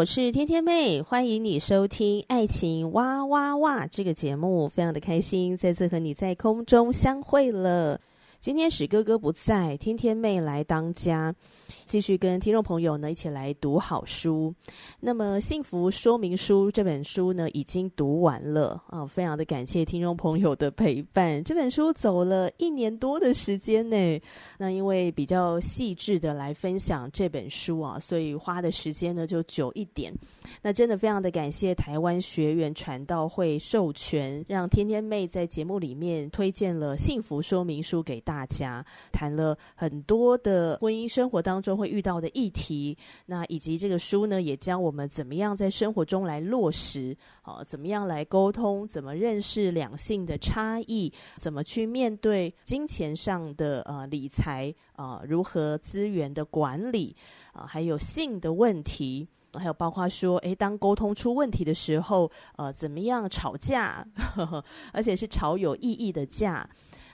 我是天天妹，欢迎你收听《爱情哇哇哇》这个节目，非常的开心，再次和你在空中相会了。今天史哥哥不在，天天妹来当家。继续跟听众朋友呢一起来读好书。那么《幸福说明书》这本书呢已经读完了啊，非常的感谢听众朋友的陪伴。这本书走了一年多的时间呢，那因为比较细致的来分享这本书啊，所以花的时间呢就久一点。那真的非常的感谢台湾学员传道会授权，让天天妹在节目里面推荐了《幸福说明书》给大家，谈了很多的婚姻生活当中会遇到的议题，那以及这个书呢，也教我们怎么样在生活中来落实，啊，怎么样来沟通，怎么认识两性的差异，怎么去面对金钱上的呃理财啊，如何资源的管理啊，还有性的问题，还有包括说，诶，当沟通出问题的时候，呃，怎么样吵架，而且是吵有意义的架。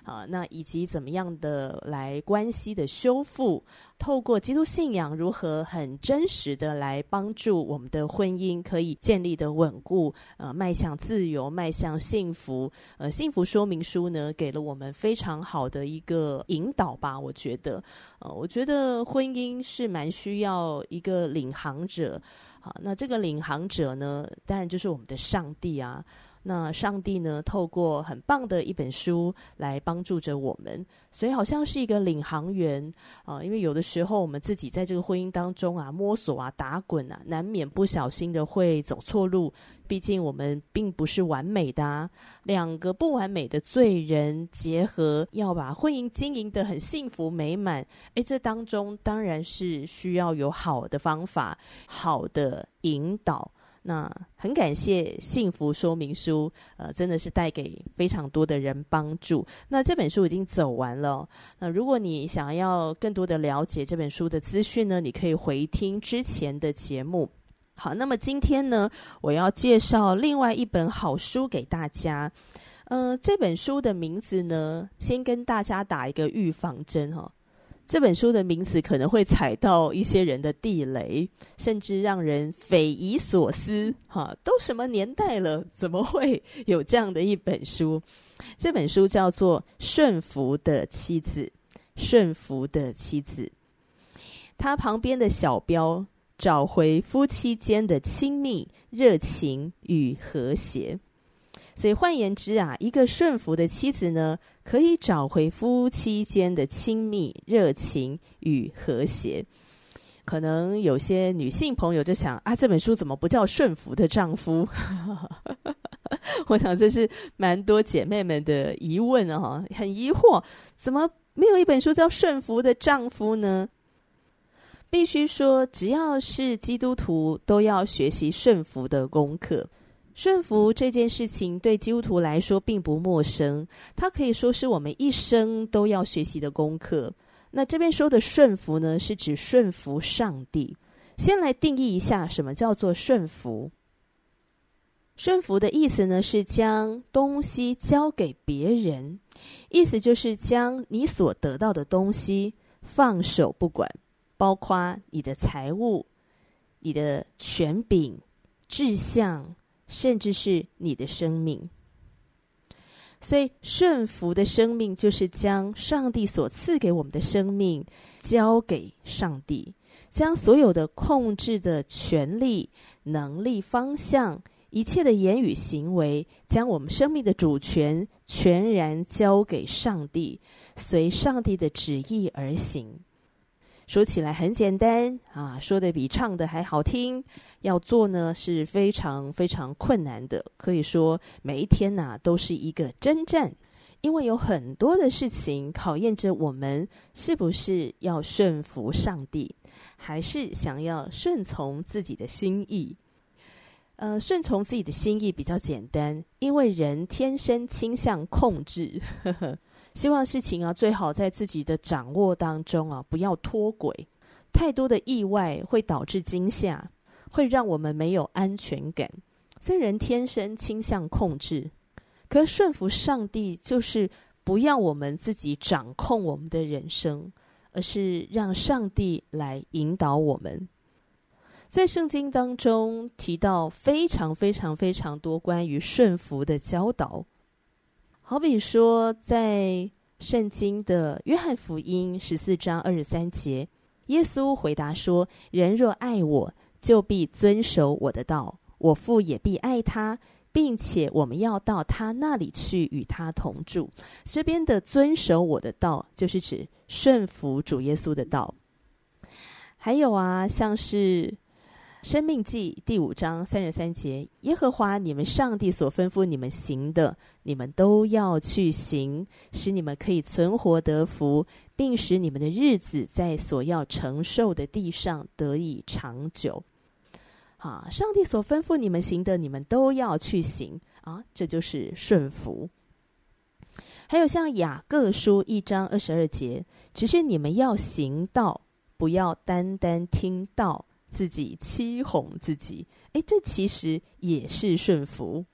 啊，那以及怎么样的来关系的修复，透过基督信仰如何很真实的来帮助我们的婚姻可以建立的稳固，呃，迈向自由，迈向幸福。呃，幸福说明书呢，给了我们非常好的一个引导吧。我觉得，呃，我觉得婚姻是蛮需要一个领航者。好，那这个领航者呢，当然就是我们的上帝啊。那上帝呢，透过很棒的一本书来帮助着我们，所以好像是一个领航员啊。因为有的时候我们自己在这个婚姻当中啊，摸索啊，打滚啊，难免不小心的会走错路。毕竟我们并不是完美的啊，两个不完美的罪人结合，要把婚姻经营得很幸福美满。诶，这当中当然是需要有好的方法，好的引导。那很感谢幸福说明书，呃，真的是带给非常多的人帮助。那这本书已经走完了，那如果你想要更多的了解这本书的资讯呢，你可以回听之前的节目。好，那么今天呢，我要介绍另外一本好书给大家。呃，这本书的名字呢，先跟大家打一个预防针哈。这本书的名字可能会踩到一些人的地雷，甚至让人匪夷所思。哈，都什么年代了，怎么会有这样的一本书？这本书叫做《顺服的妻子》，顺服的妻子。它旁边的小标：找回夫妻间的亲密、热情与和谐。所以换言之啊，一个顺服的妻子呢，可以找回夫妻间的亲密、热情与和谐。可能有些女性朋友就想啊，这本书怎么不叫《顺服的丈夫》？我想这是蛮多姐妹们的疑问啊，很疑惑，怎么没有一本书叫《顺服的丈夫》呢？必须说，只要是基督徒，都要学习顺服的功课。顺服这件事情对基督徒来说并不陌生，它可以说是我们一生都要学习的功课。那这边说的顺服呢，是指顺服上帝。先来定义一下什么叫做顺服。顺服的意思呢，是将东西交给别人，意思就是将你所得到的东西放手不管，包括你的财物、你的权柄、志向。甚至是你的生命，所以顺服的生命就是将上帝所赐给我们的生命交给上帝，将所有的控制的权利、能力、方向、一切的言语行为，将我们生命的主权全然交给上帝，随上帝的旨意而行。说起来很简单啊，说的比唱的还好听。要做呢是非常非常困难的，可以说每一天呐、都是一个征战，因为有很多的事情考验着我们是不是要顺服上帝，还是想要顺从自己的心意。呃，顺从自己的心意比较简单，因为人天生倾向控制，呵呵，希望事情啊最好在自己的掌握当中啊，不要脱轨。太多的意外会导致惊吓，会让我们没有安全感。所以人天生倾向控制，可是顺服上帝就是不要我们自己掌控我们的人生，而是让上帝来引导我们。在圣经当中提到非常非常非常多关于顺服的教导，好比说在圣经的约翰福音十四章二十三节，耶稣回答说：“人若爱我，就必遵守我的道；我父也必爱他，并且我们要到他那里去与他同住。”这边的遵守我的道，就是指顺服主耶稣的道。还有啊，像是。生命记第五章三十三节：耶和华你们上帝所吩咐你们行的，你们都要去行，使你们可以存活得福，并使你们的日子在所要承受的地上得以长久。好，上帝所吩咐你们行的，你们都要去行啊，这就是顺服。还有像雅各书一章二十二节：只是你们要行道，不要单单听到。自己欺哄自己，诶，这其实也是顺服。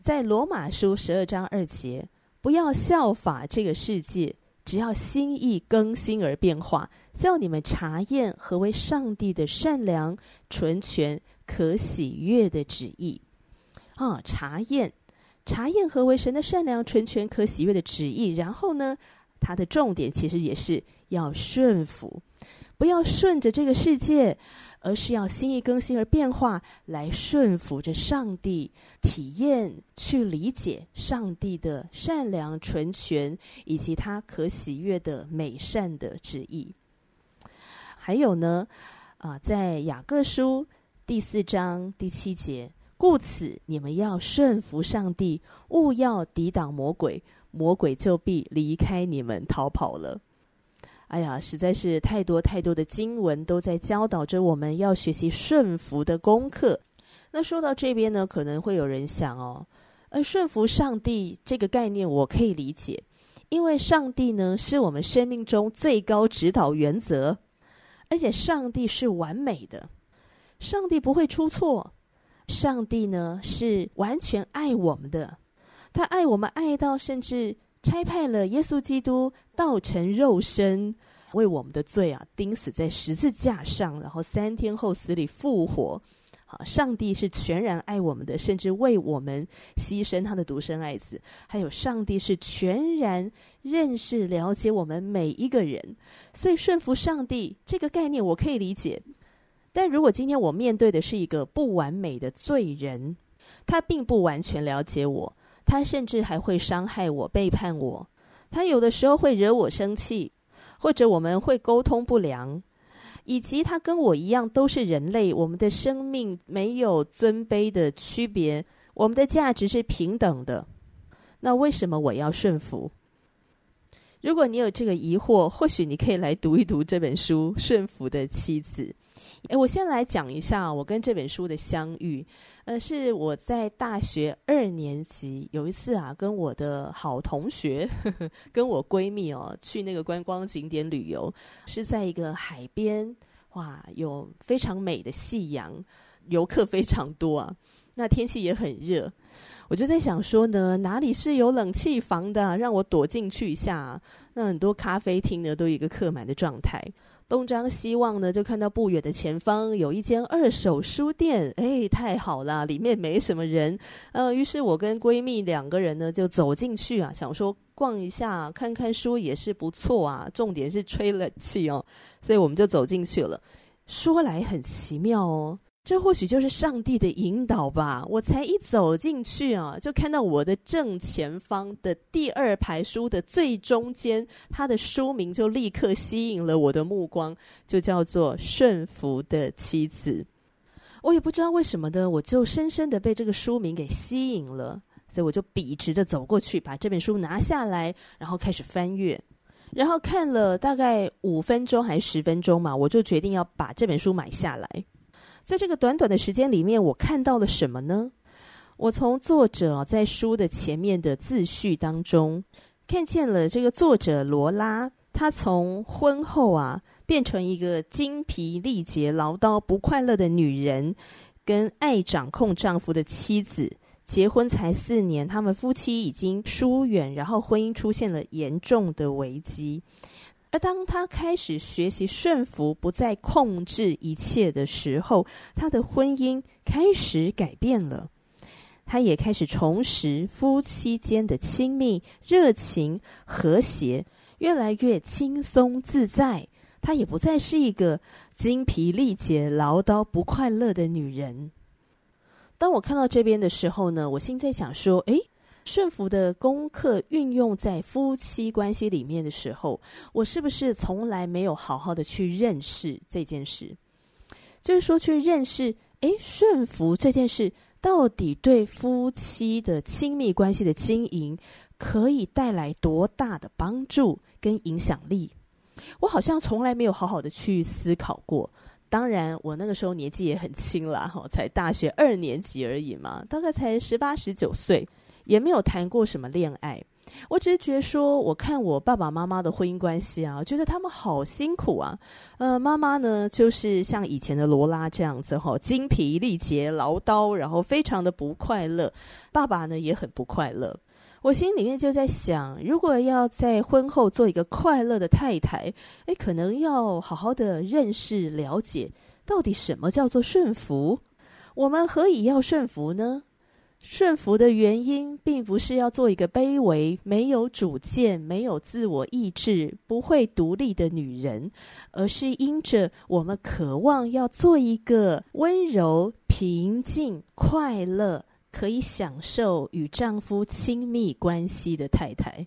在罗马书十二章二节，不要效法这个世界，只要心意更新而变化，叫你们查验何为上帝的善良、纯全、可喜悦的旨意。啊，查验，查验何为神的善良、纯全、可喜悦的旨意。然后呢，它的重点其实也是要顺服。不要顺着这个世界，而是要心意更新而变化，来顺服着上帝，体验去理解上帝的善良、纯全，以及他可喜悦的美善的旨意。还有呢，啊，在雅各书第四章第七节，故此你们要顺服上帝，勿要抵挡魔鬼，魔鬼就必离开你们逃跑了。哎呀，实在是太多太多的经文都在教导着我们要学习顺服的功课。那说到这边呢，可能会有人想哦，呃，顺服上帝这个概念我可以理解，因为上帝呢是我们生命中最高指导原则，而且上帝是完美的，上帝不会出错，上帝呢是完全爱我们的，他爱我们爱到甚至。差派了耶稣基督道成肉身，为我们的罪啊钉死在十字架上，然后三天后死里复活。好，上帝是全然爱我们的，甚至为我们牺牲他的独生爱子。还有，上帝是全然认识、了解我们每一个人，所以顺服上帝这个概念我可以理解。但如果今天我面对的是一个不完美的罪人，他并不完全了解我。他甚至还会伤害我、背叛我，他有的时候会惹我生气，或者我们会沟通不良，以及他跟我一样都是人类，我们的生命没有尊卑的区别，我们的价值是平等的。那为什么我要顺服？如果你有这个疑惑，或许你可以来读一读这本书《顺服的妻子》。诶，我先来讲一下我跟这本书的相遇。呃，是我在大学二年级有一次啊，跟我的好同学，呵呵，跟我闺蜜哦，去那个观光景点旅游，是在一个海边，哇，有非常美的夕阳，游客非常多啊。那天气也很热。我就在想说呢，哪里是有冷气房的，让我躲进去一下。那很多咖啡厅呢，都一个客满的状态。东张西望呢，就看到不远的前方有一间二手书店。哎，太好了，里面没什么人。呃，于是我跟闺蜜两个人呢，就走进去啊，想说逛一下，看看书也是不错啊。重点是吹冷气哦，所以我们就走进去了。说来很奇妙哦。这或许就是上帝的引导吧。我才一走进去啊，就看到我的正前方的第二排书的最中间，它的书名就立刻吸引了我的目光，就叫做《顺服的妻子》。我也不知道为什么的，我就深深的被这个书名给吸引了，所以我就笔直的走过去，把这本书拿下来，然后开始翻阅，然后看了大概五分钟还是十分钟嘛，我就决定要把这本书买下来。在这个短短的时间里面，我看到了什么呢？我从作者在书的前面的自序当中，看见了这个作者罗拉，她从婚后啊变成一个精疲力竭、唠叨不快乐的女人，跟爱掌控丈夫的妻子，结婚才四年，他们夫妻已经疏远，然后婚姻出现了严重的危机。而当他开始学习顺服，不再控制一切的时候，他的婚姻开始改变了。他也开始重拾夫妻间的亲密、热情、和谐，越来越轻松自在。他也不再是一个精疲力竭、唠叨、不快乐的女人。当我看到这边的时候呢，我心在想说：诶。顺服的功课运用在夫妻关系里面的时候，我是不是从来没有好好的去认识这件事？就是说，去认识，诶，顺服这件事到底对夫妻的亲密关系的经营可以带来多大的帮助跟影响力？我好像从来没有好好的去思考过。当然，我那个时候年纪也很轻啦，哈，才大学二年级而已嘛，大概才十八、十九岁。也没有谈过什么恋爱，我只是觉得说，我看我爸爸妈妈的婚姻关系啊，觉得他们好辛苦啊。呃，妈妈呢，就是像以前的罗拉这样子哈，精疲力竭、唠叨，然后非常的不快乐。爸爸呢也很不快乐。我心里面就在想，如果要在婚后做一个快乐的太太，诶，可能要好好的认识、了解，到底什么叫做顺服？我们何以要顺服呢？顺服的原因，并不是要做一个卑微、没有主见、没有自我意志、不会独立的女人，而是因着我们渴望要做一个温柔、平静、快乐，可以享受与丈夫亲密关系的太太。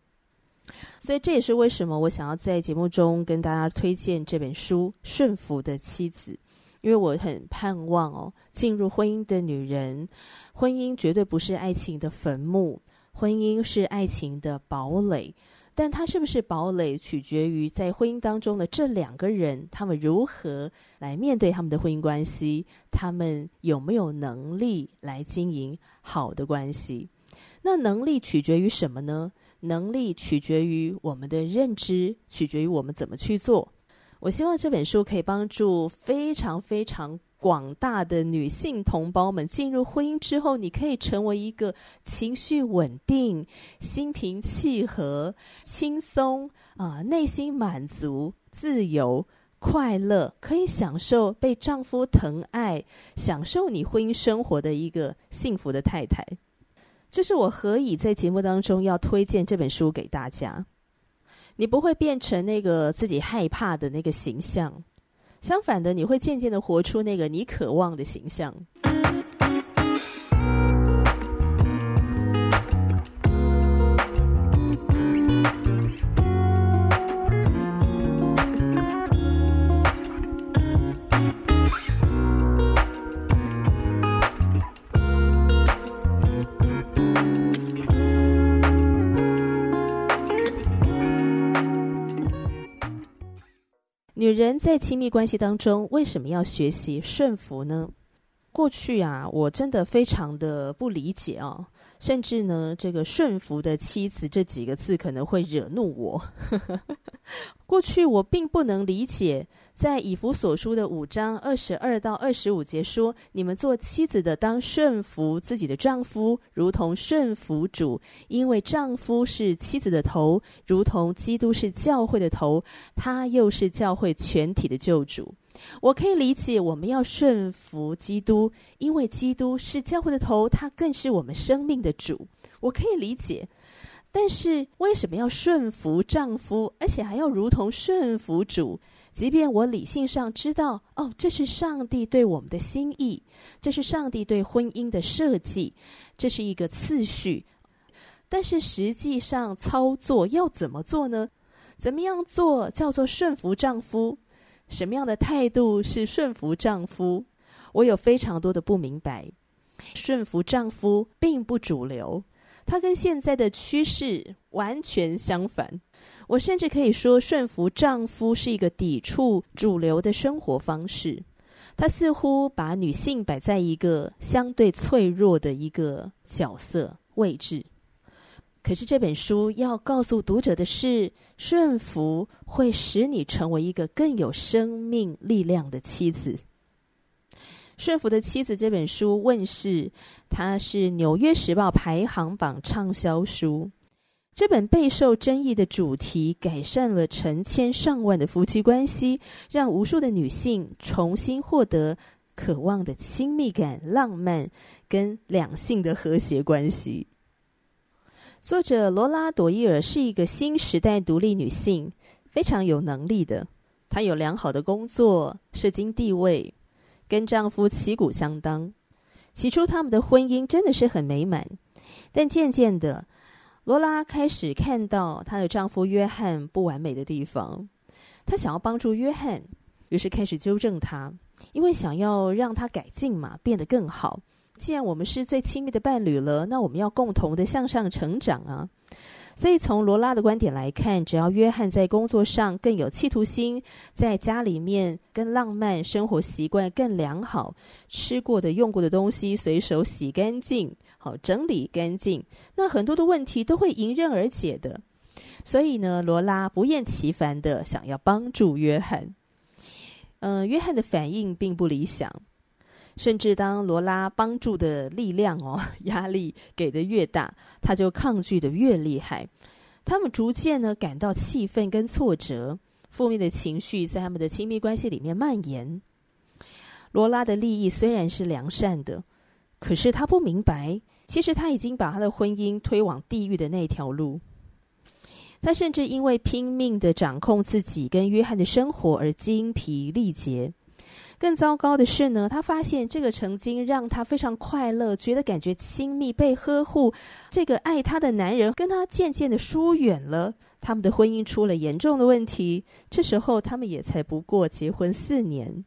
所以，这也是为什么我想要在节目中跟大家推荐这本书《顺服的妻子》。因为我很盼望哦，进入婚姻的女人，婚姻绝对不是爱情的坟墓，婚姻是爱情的堡垒。但它是不是堡垒，取决于在婚姻当中的这两个人，他们如何来面对他们的婚姻关系，他们有没有能力来经营好的关系。那能力取决于什么呢？能力取决于我们的认知，取决于我们怎么去做。我希望这本书可以帮助非常非常广大的女性同胞们进入婚姻之后，你可以成为一个情绪稳定、心平气和、轻松啊、内心满足、自由、快乐，可以享受被丈夫疼爱、享受你婚姻生活的一个幸福的太太。这是我何以在节目当中要推荐这本书给大家。你不会变成那个自己害怕的那个形象，相反的，你会渐渐的活出那个你渴望的形象。人在亲密关系当中，为什么要学习顺服呢？过去啊，我真的非常的不理解啊，甚至呢，这个“顺服的妻子”这几个字可能会惹怒我。过去我并不能理解。在以弗所书的五章二十二到二十五节说：“你们做妻子的，当顺服自己的丈夫，如同顺服主，因为丈夫是妻子的头，如同基督是教会的头，他又是教会全体的救主。”我可以理解我们要顺服基督，因为基督是教会的头，他更是我们生命的主。我可以理解。但是为什么要顺服丈夫，而且还要如同顺服主？即便我理性上知道，哦，这是上帝对我们的心意，这是上帝对婚姻的设计，这是一个次序。但是实际上操作要怎么做呢？怎么样做叫做顺服丈夫？什么样的态度是顺服丈夫？我有非常多的不明白。顺服丈夫并不主流。它跟现在的趋势完全相反。我甚至可以说，顺服丈夫是一个抵触主流的生活方式。它似乎把女性摆在一个相对脆弱的一个角色位置。可是这本书要告诉读者的是，顺服会使你成为一个更有生命力量的妻子。《顺服的妻子》这本书问世，它是《纽约时报》排行榜畅销书。这本备受争议的主题，改善了成千上万的夫妻关系，让无数的女性重新获得渴望的亲密感、浪漫跟两性的和谐关系。作者罗拉·朵伊尔是一个新时代独立女性，非常有能力的。她有良好的工作、社经地位。跟丈夫旗鼓相当，起初他们的婚姻真的是很美满，但渐渐的，罗拉开始看到她的丈夫约翰不完美的地方，她想要帮助约翰，于是开始纠正他，因为想要让他改进嘛，变得更好。既然我们是最亲密的伴侣了，那我们要共同的向上成长啊。所以，从罗拉的观点来看，只要约翰在工作上更有企图心，在家里面更浪漫，生活习惯更良好，吃过的、用过的东西随手洗干净，好整理干净，那很多的问题都会迎刃而解的。所以呢，罗拉不厌其烦的想要帮助约翰。嗯、约翰的反应并不理想。甚至当罗拉帮助的力量哦，压力给的越大，他就抗拒的越厉害。他们逐渐呢感到气愤跟挫折，负面的情绪在他们的亲密关系里面蔓延。罗拉的利益虽然是良善的，可是他不明白，其实他已经把他的婚姻推往地狱的那条路。他甚至因为拼命的掌控自己跟约翰的生活而精疲力竭。更糟糕的是呢，他发现这个曾经让他非常快乐、觉得感觉亲密、被呵护，这个爱他的男人跟他渐渐的疏远了，他们的婚姻出了严重的问题。这时候他们也才不过结婚四年，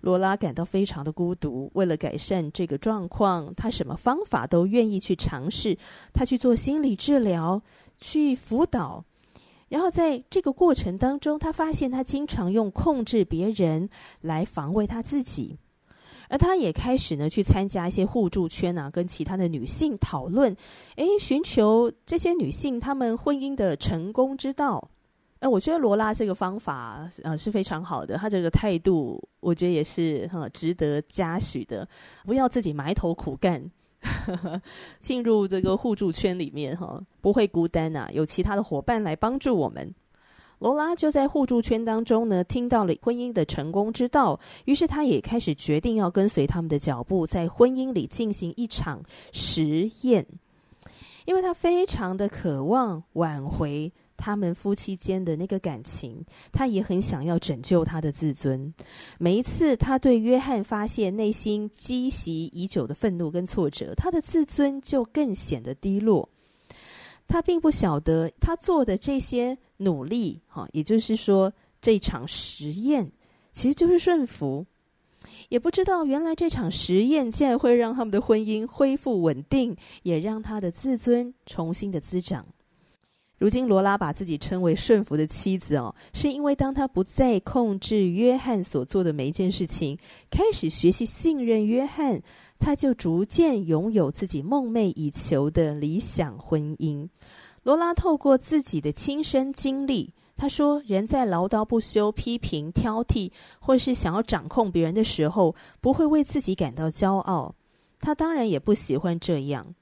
罗拉感到非常的孤独。为了改善这个状况，她什么方法都愿意去尝试，她去做心理治疗，去辅导。然后在这个过程当中，他发现他经常用控制别人来防卫他自己，而他也开始呢去参加一些互助圈啊，跟其他的女性讨论，诶，寻求这些女性她们婚姻的成功之道。呃，我觉得罗拉这个方法呃是非常好的，她这个态度我觉得也是很值得嘉许的，不要自己埋头苦干。进入这个互助圈里面哈，不会孤单呐、啊，有其他的伙伴来帮助我们。罗拉就在互助圈当中呢，听到了婚姻的成功之道，于是她也开始决定要跟随他们的脚步，在婚姻里进行一场实验，因为她非常的渴望挽回。他们夫妻间的那个感情，他也很想要拯救他的自尊。每一次他对约翰发泄内心积习已久的愤怒跟挫折，他的自尊就更显得低落。他并不晓得他做的这些努力，哈，也就是说这场实验其实就是顺服，也不知道原来这场实验竟然会让他们的婚姻恢复稳定，也让他的自尊重新的滋长。如今，罗拉把自己称为顺服的妻子哦，是因为当她不再控制约翰所做的每一件事情，开始学习信任约翰，她就逐渐拥有自己梦寐以求的理想婚姻。罗拉透过自己的亲身经历，她说：“人在唠叨不休、批评、挑剔，或是想要掌控别人的时候，不会为自己感到骄傲。她当然也不喜欢这样。”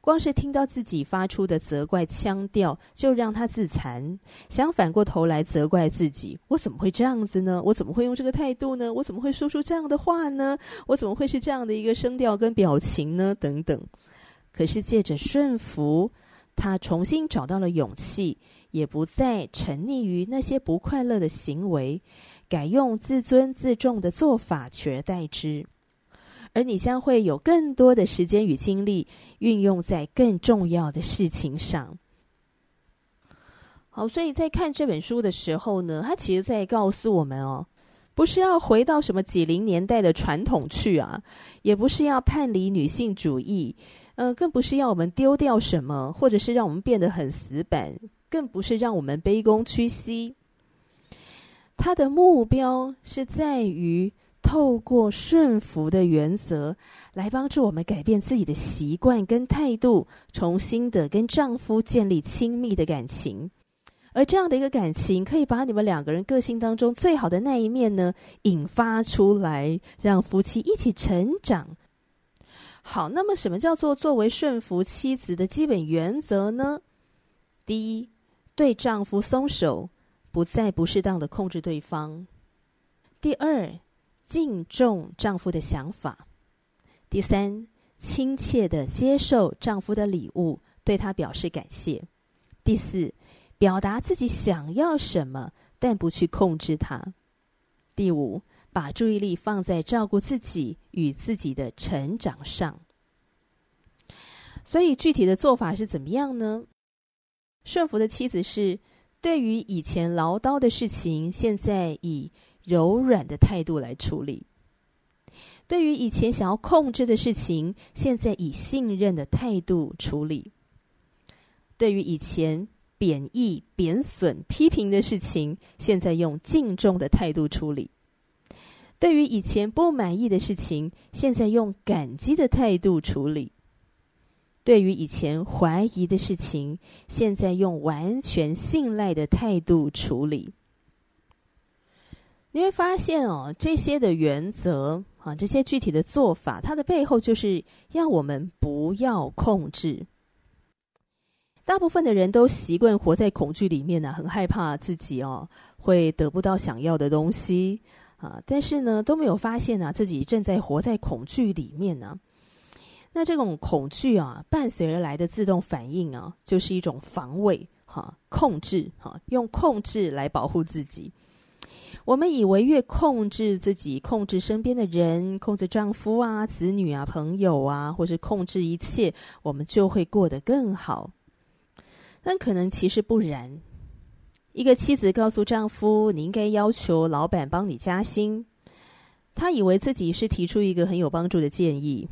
光是听到自己发出的责怪腔调，就让他自残，想反过头来责怪自己：我怎么会这样子呢？我怎么会用这个态度呢？我怎么会说出这样的话呢？我怎么会是这样的一个声调跟表情呢？等等。可是借着顺服，他重新找到了勇气，也不再沉溺于那些不快乐的行为，改用自尊自重的做法取而代之。而你将会有更多的时间与精力运用在更重要的事情上。好，所以在看这本书的时候呢，他其实在告诉我们哦，不是要回到什么几零年代的传统去啊，也不是要叛离女性主义，呃，更不是要我们丢掉什么，或者是让我们变得很死板，更不是让我们卑躬屈膝。他的目标是在于透过顺服的原则，来帮助我们改变自己的习惯跟态度，重新的跟丈夫建立亲密的感情。而这样的一个感情，可以把你们两个人个性当中最好的那一面呢，引发出来，让夫妻一起成长。好，那么什么叫做作为顺服妻子的基本原则呢？第一，对丈夫松手，不再不适当的控制对方；第二，敬重丈夫的想法；第三，亲切的接受丈夫的礼物，对他表示感谢；第四。表达自己想要什么，但不去控制他。第五，把注意力放在照顾自己与自己的成长上。所以具体的做法是怎么样呢？顺服的妻子是对于以前唠叨的事情，现在以柔软的态度来处理；对于以前想要控制的事情，现在以信任的态度处理；对于以前。贬义、贬损、批评的事情，现在用敬重的态度处理；对于以前不满意的事情，现在用感激的态度处理；对于以前怀疑的事情，现在用完全信赖的态度处理。你会发现哦，这些的原则啊，这些具体的做法，它的背后就是要我们不要控制。大部分的人都习惯活在恐惧里面呢，很害怕自己哦会得不到想要的东西啊，但是呢都没有发现呢自己正在活在恐惧里面呢。那这种恐惧啊，伴随而来的自动反应啊，就是一种防卫哈，控制哈，用控制来保护自己。我们以为越控制自己，控制身边的人，控制丈夫啊、子女啊、朋友啊，或是控制一切，我们就会过得更好。但可能其实不然。一个妻子告诉丈夫：“你应该要求老板帮你加薪。”她以为自己是提出一个很有帮助的建议。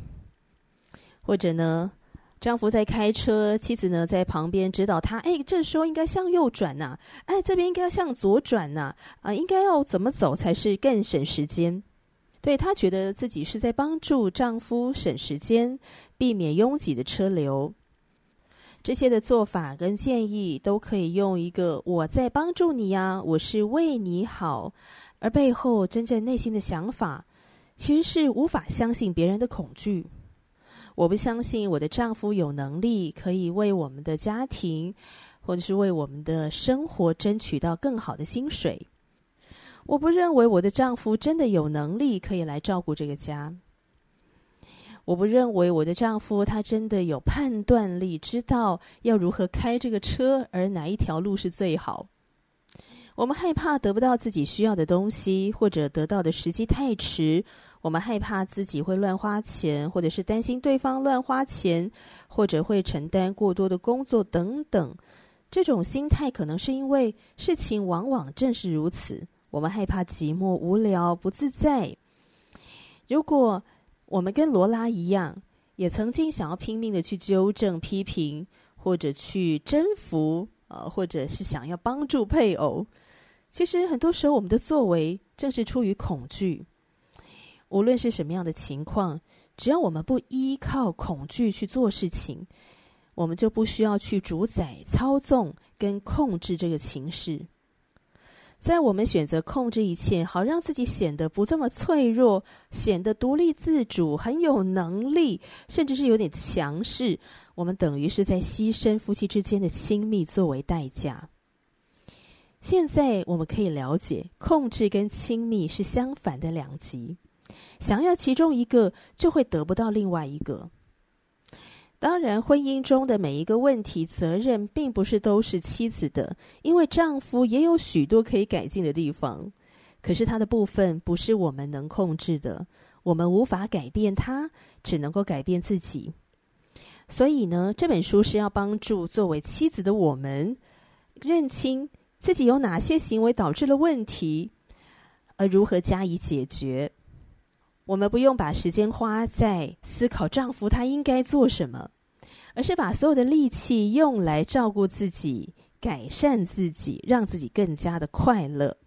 或者呢，丈夫在开车，妻子呢在旁边指导他：“哎，这时候应该向右转呐，哎，这边应该要向左转呐，啊，应该要怎么走才是更省时间？”对，她觉得自己是在帮助丈夫省时间，避免拥挤的车流。这些的做法跟建议都可以用一个“我在帮助你呀，我是为你好”，而背后真正内心的想法，其实是无法相信别人的恐惧。我不相信我的丈夫有能力可以为我们的家庭，或者是为我们的生活争取到更好的薪水。我不认为我的丈夫真的有能力可以来照顾这个家。我不认为我的丈夫他真的有判断力，知道要如何开这个车，而哪一条路是最好。我们害怕得不到自己需要的东西，或者得到的时机太迟。我们害怕自己会乱花钱，或者是担心对方乱花钱，或者会承担过多的工作等等。这种心态可能是因为事情往往正是如此。我们害怕寂寞、无聊、不自在。如果我们跟罗拉一样，也曾经想要拼命的去纠正、批评，或者去征服，呃，或者是想要帮助配偶。其实很多时候，我们的作为正是出于恐惧。无论是什么样的情况，只要我们不依靠恐惧去做事情，我们就不需要去主宰、操纵跟控制这个情势。在我们选择控制一切，好让自己显得不这么脆弱，显得独立自主、很有能力，甚至是有点强势，我们等于是在牺牲夫妻之间的亲密作为代价。现在我们可以了解，控制跟亲密是相反的两极，想要其中一个，就会得不到另外一个。当然，婚姻中的每一个问题，责任并不是都是妻子的，因为丈夫也有许多可以改进的地方。可是他的部分不是我们能控制的，我们无法改变他，只能够改变自己。所以呢，这本书是要帮助作为妻子的我们，认清自己有哪些行为导致了问题，而如何加以解决。我们不用把时间花在思考丈夫他应该做什么，而是把所有的力气用来照顾自己、改善自己，让自己更加的快乐。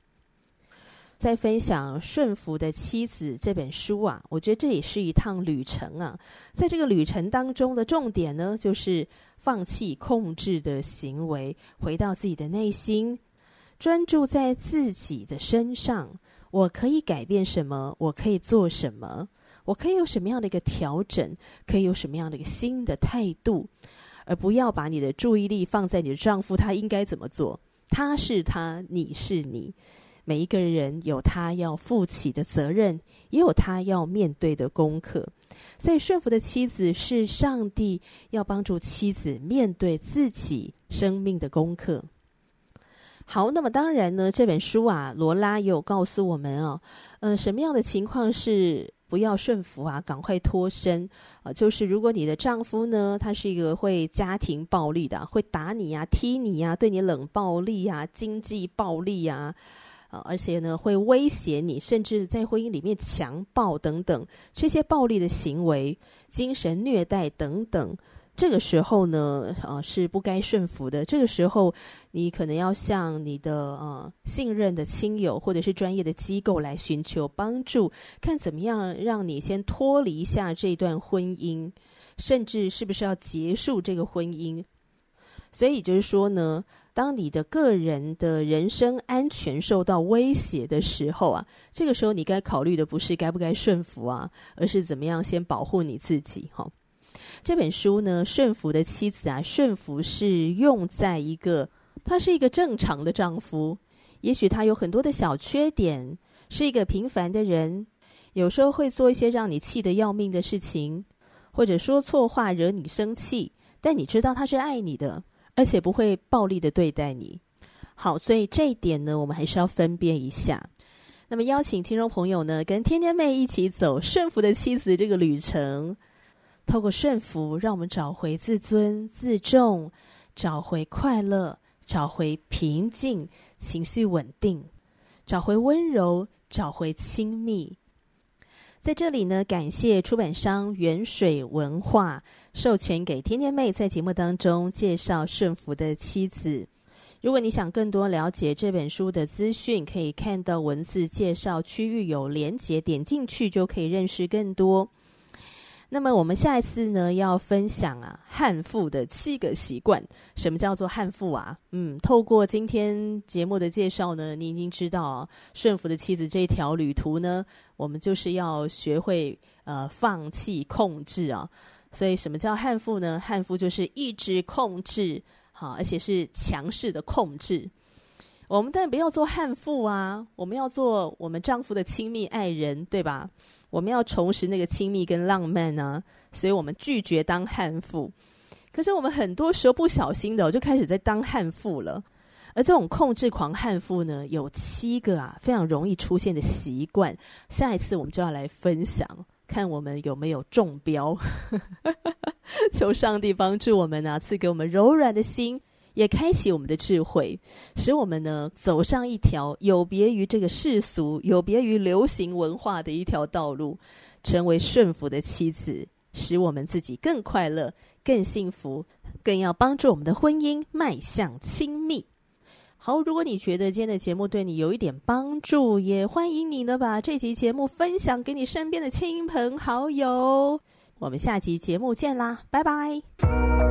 在分享《顺服的妻子》这本书啊，我觉得这也是一趟旅程啊。在这个旅程当中的重点呢，就是放弃控制的行为，回到自己的内心，专注在自己的身上。我可以改变什么？我可以做什么？我可以有什么样的一个调整？可以有什么样的一个新的态度？而不要把你的注意力放在你的丈夫，他应该怎么做？他是他，你是你。每一个人有他要负起的责任，也有他要面对的功课。所以，顺服的妻子是上帝要帮助妻子面对自己生命的功课。好，那么当然呢，这本书啊，罗拉也有告诉我们哦，嗯、呃，什么样的情况是不要顺服啊，赶快脱身啊、呃？就是如果你的丈夫呢，他是一个会家庭暴力的，会打你、啊、踢你、啊、对你冷暴力、啊、经济暴力呀，啊、呃，而且呢会威胁你，甚至在婚姻里面强暴等等这些暴力的行为、精神虐待等等。这个时候呢，呃，是不该顺服的。这个时候，你可能要向你的呃信任的亲友或者是专业的机构来寻求帮助，看怎么样让你先脱离一下这段婚姻，甚至是不是要结束这个婚姻。所以就是说呢，当你的个人的人身安全受到威胁的时候啊，这个时候你该考虑的不是该不该顺服啊，而是怎么样先保护你自己哈。这本书呢，顺服的妻子啊，顺服是用在一个他是一个正常的丈夫，也许他有很多的小缺点，是一个平凡的人，有时候会做一些让你气得要命的事情，或者说错话惹你生气，但你知道他是爱你的，而且不会暴力的对待你。好，所以这一点呢，我们还是要分辨一下。那么邀请听众朋友呢，跟天天妹一起走顺服的妻子这个旅程。透过顺服，让我们找回自尊、自重，找回快乐，找回平静、情绪稳定，找回温柔，找回亲密。在这里呢，感谢出版商原水文化授权给天天妹在节目当中介绍顺服的妻子。如果你想更多了解这本书的资讯，可以看到文字介绍区域有连结，点进去就可以认识更多。那么我们下一次呢，要分享啊悍妇的七个习惯。什么叫做悍妇啊？嗯，透过今天节目的介绍呢，你已经知道啊，顺服的妻子这一条旅途呢，我们就是要学会呃放弃控制啊。所以什么叫悍妇呢？悍妇就是一直控制，好，而且是强势的控制。我们当然不要做悍妇啊，我们要做我们丈夫的亲密爱人，对吧？我们要重拾那个亲密跟浪漫呢，所以我们拒绝当悍妇。可是我们很多时候不小心的，我就开始在当悍妇了。而这种控制狂悍妇呢，有七个啊非常容易出现的习惯。下一次我们就要来分享，看我们有没有中标。求上帝帮助我们啊，赐给我们柔软的心。也开启我们的智慧，使我们呢走上一条有别于这个世俗、有别于流行文化的一条道路，成为顺服的妻子，使我们自己更快乐、更幸福，更要帮助我们的婚姻迈向亲密。好，如果你觉得今天的节目对你有一点帮助，也欢迎你呢把这集节目分享给你身边的亲朋好友。我们下集节目见啦，拜拜。